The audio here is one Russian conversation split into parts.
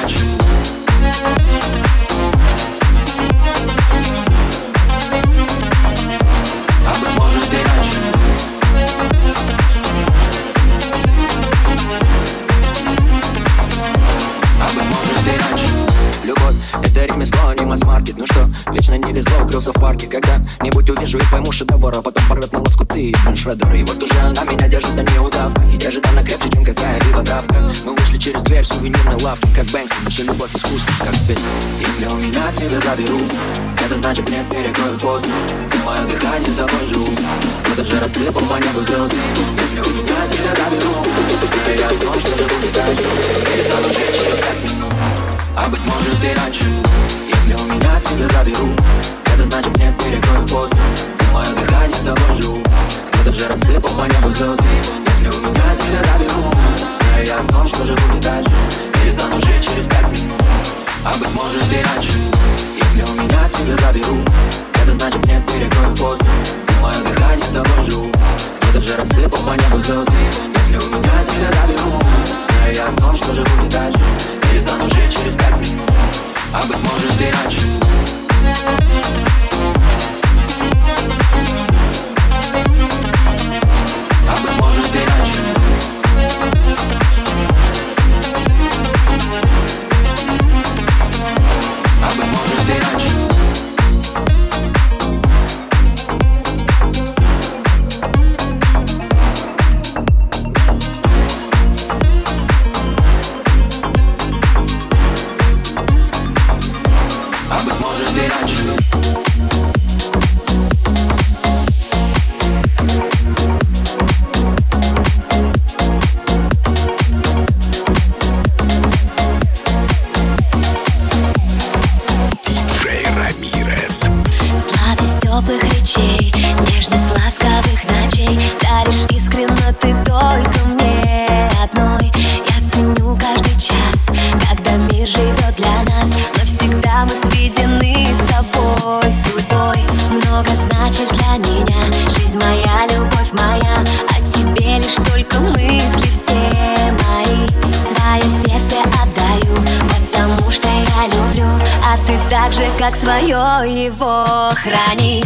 about you. укрылся в парке Когда-нибудь увижу и пойму шедевр А потом порвет на лоскуты и шредер. И вот уже она меня держит, а не удав. И держит она крепче, чем какая-либо давка Мы вышли через дверь сувенирной лавки Как Бэнкс, наша любовь искусство, как песня. Если у меня тебя заберу Это значит мне перекроют поздно. Мое дыхание тобой живу Кто-то же рассыпал по небу звезды. Если у меня тебя заберу Теперь я то, что живу не дальше. Перестану жить через пять минут а быть может и раньше Если у меня тебя заберу это значит мне перекрою пост. Мое дыхание довожу Кто-то же рассыпал по небу звезд. Если у меня тебя заберу Знаю я о том, что живу не дальше. Перестану жить через пять минут. А быть может и раньше Если у меня тебя заберу Это значит мне перекрою пост. Мое дыхание довожу Кто-то же рассыпал по небу звезд. Если у меня тебя заберу Знаю я о том, что живу не дальше. Перестану жить через пять минут. А быть может и раньше Thank you. как свое его храни.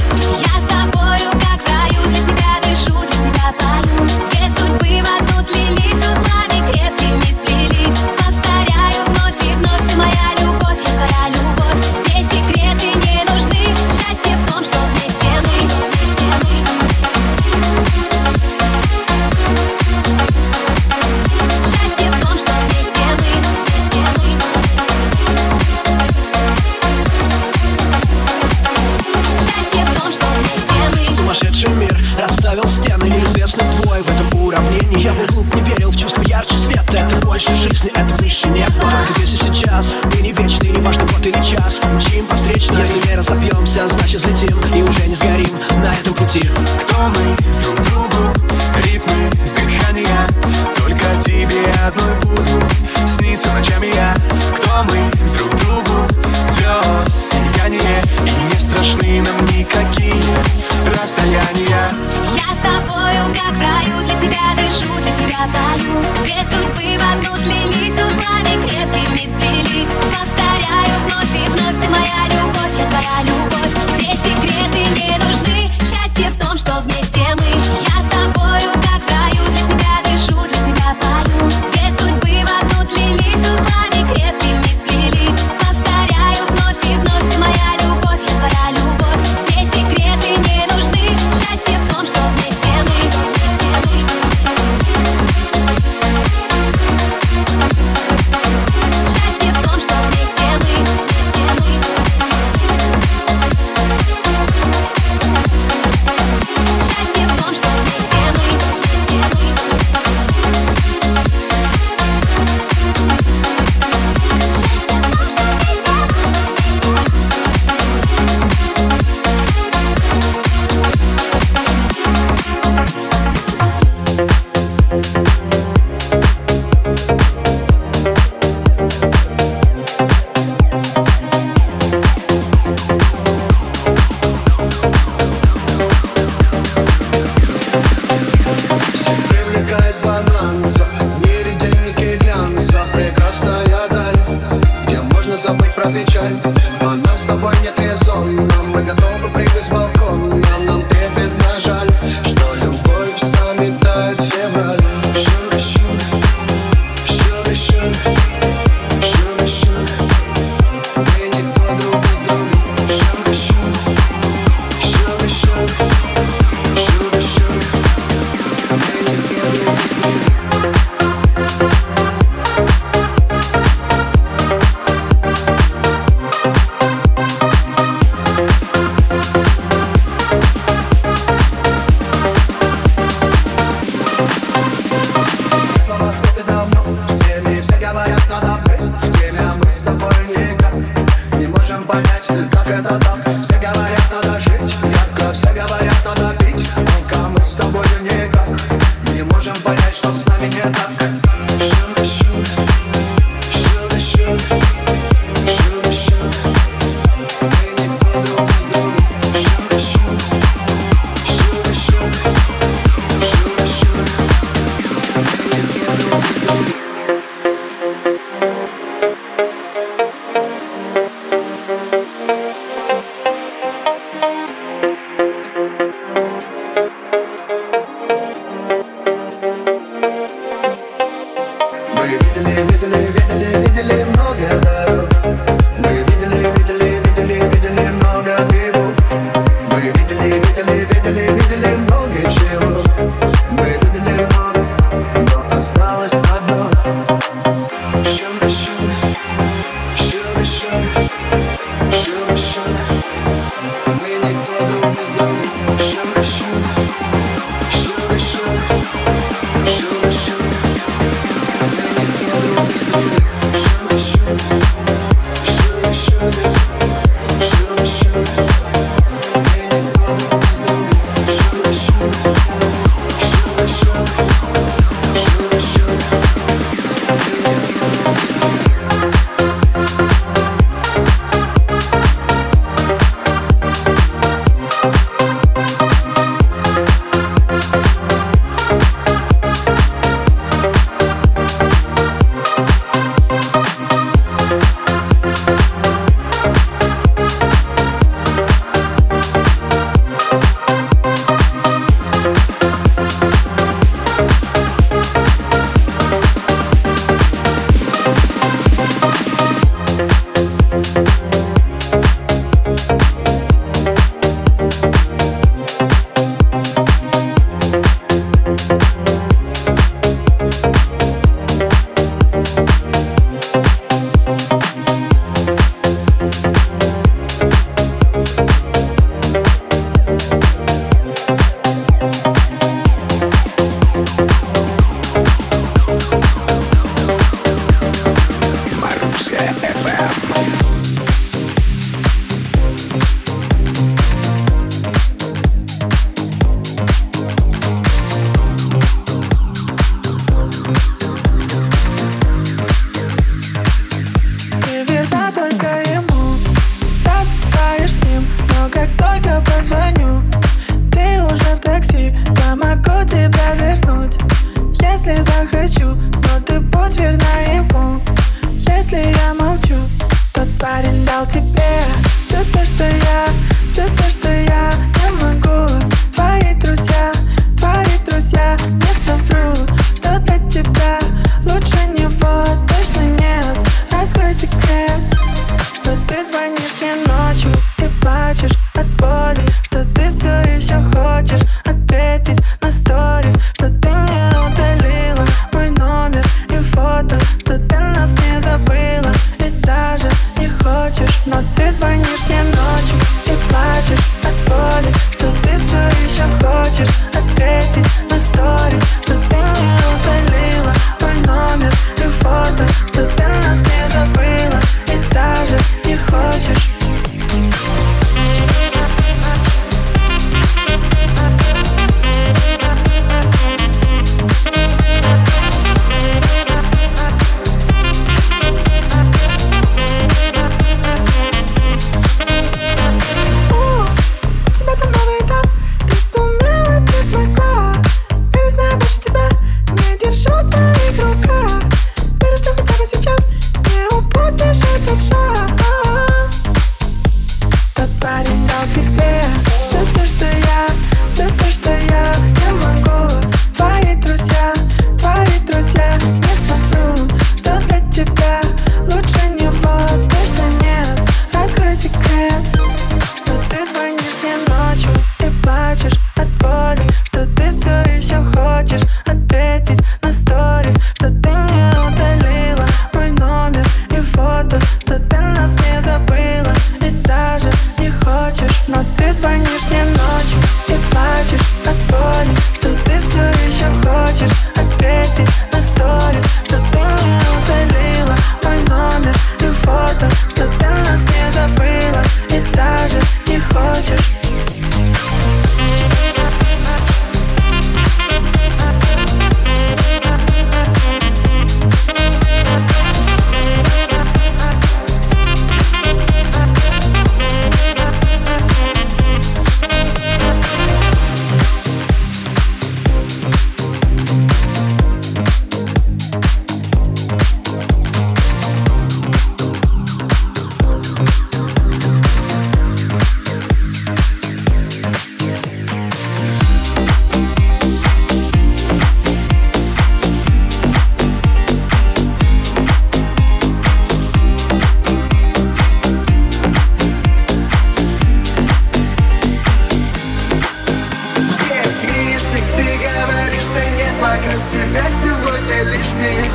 тебя сегодня лишних.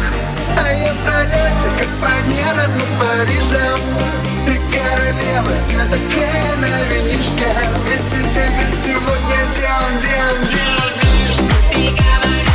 А я в пролете, как фанера над ну, Парижем Ты королева, вся такая на винишке. Ведь у тебя сегодня дем, дем, дем Ты говоришь.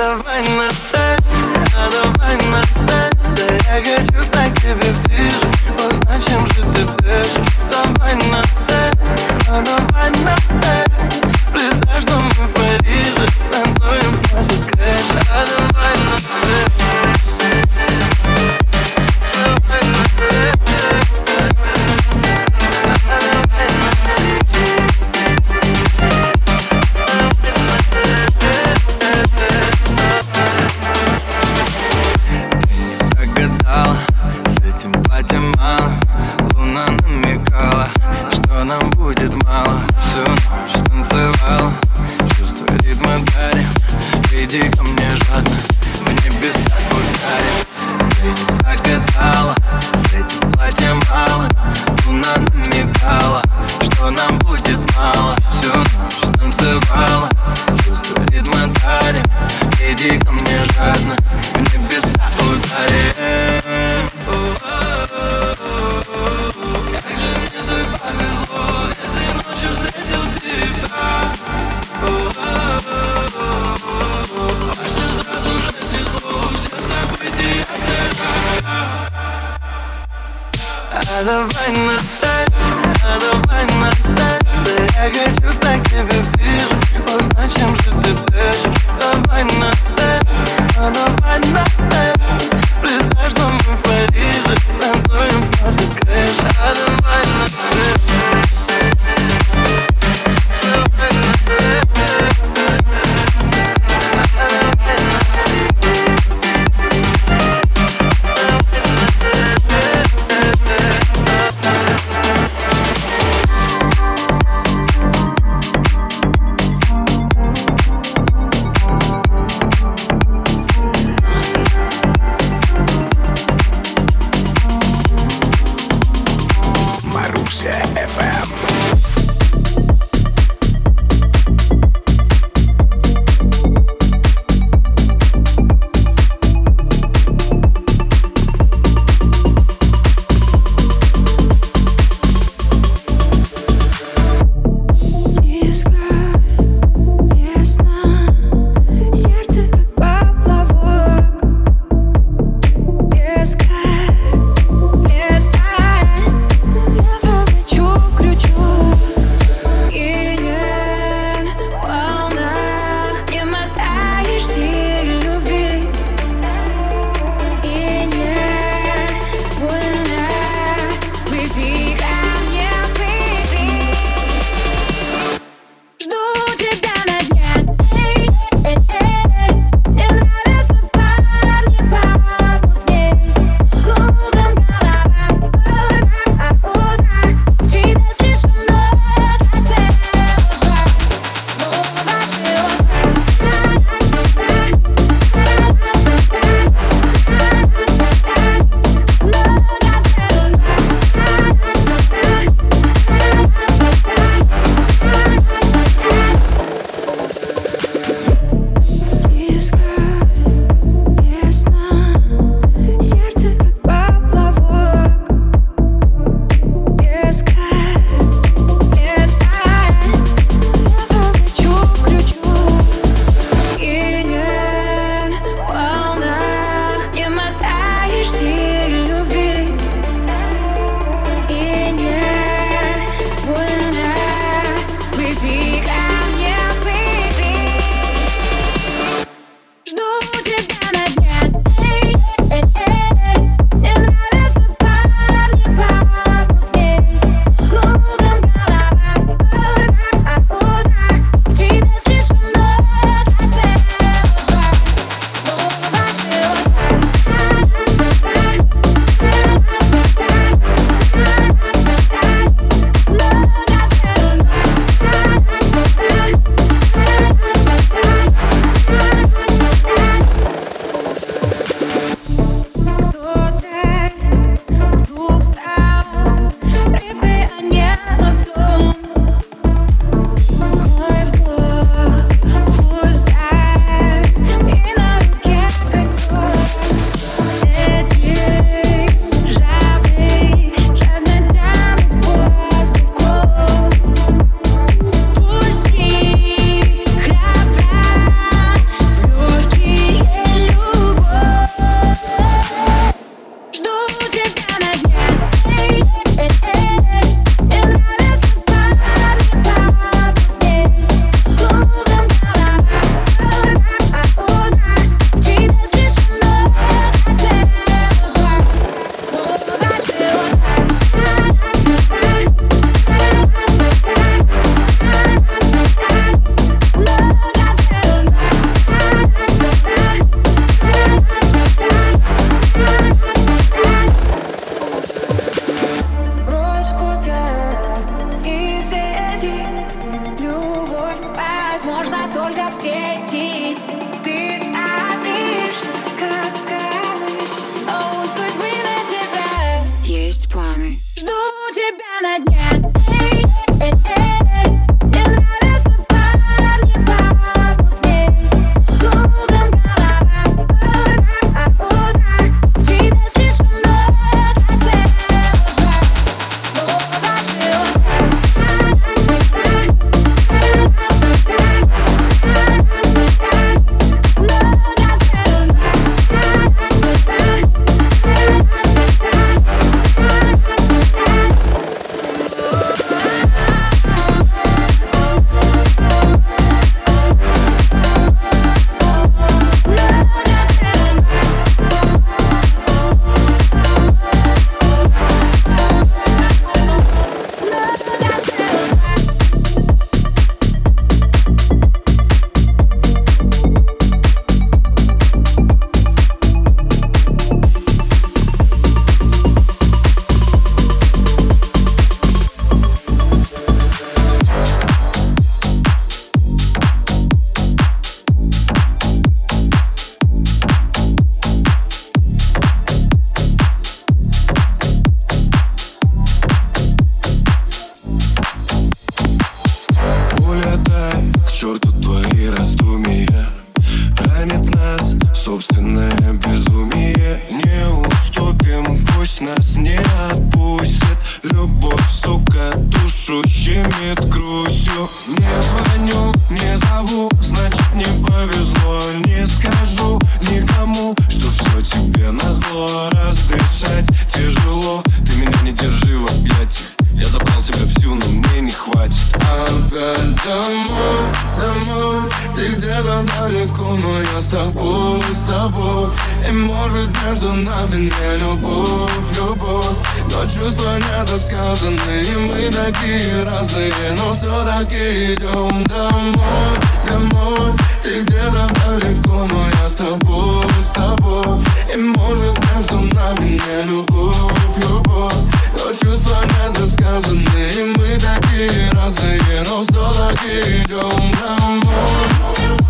Давай на «ты», а давай на «ты» Да я хочу стать тебе ближе Узнать, чем же ты дышишь Давай на «ты», а давай на «ты» Представь, что мы в Париже Танцуем, сносит крыша А давай на «ты» встретить. не хватит. Опять домой, домой. Ты где-то далеко, но я с тобой, с тобой. И может между нами не любовь, любовь. Но чувства недосказаны И мы такие разные, но все-таки идем домой, домой. Ты где-то далеко, но я с тобой, с тобой. И может между нами не любовь, любовь что чувства недосказанные. Мы такие разные, но все-таки идем домой.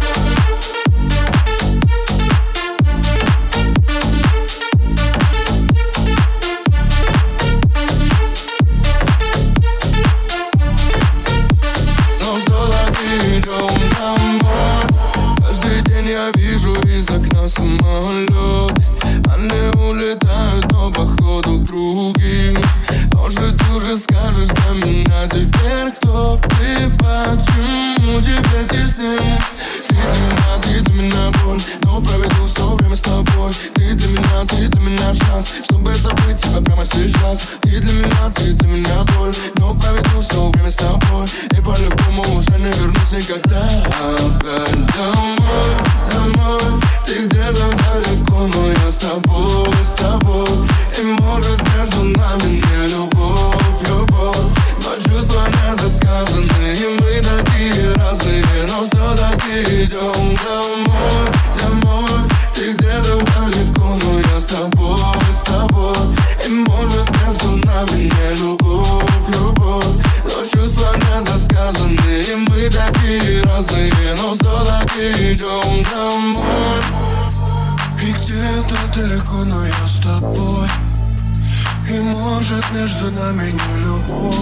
И может между нами не любовь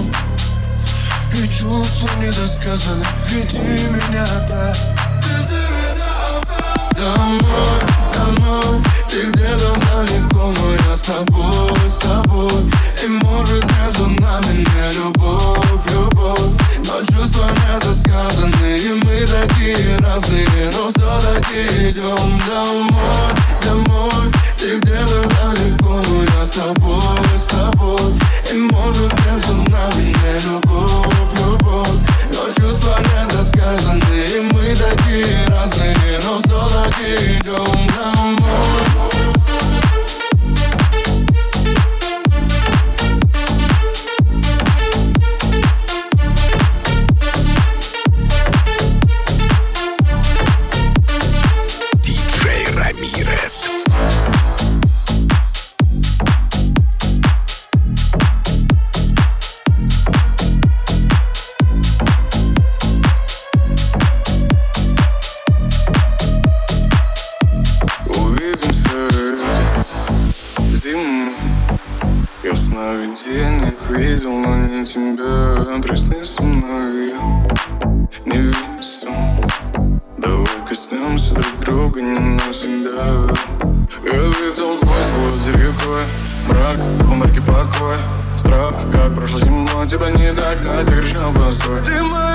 И чувства недосказаны. Веди меня опять Домой, домой Ты где-то далеко, но я с тобой, с тобой. И может между нами не любовь, любовь Но чувства недосказаны И мы такие разные, но все-таки идем домой, домой. Ты где-то далеко, но я с тобой, с тобой. И может между нами не любовь, любовь Но чувства недосказаны И мы такие разные, но все-таки идем домой. тебя не догнать, решил постой Ты моя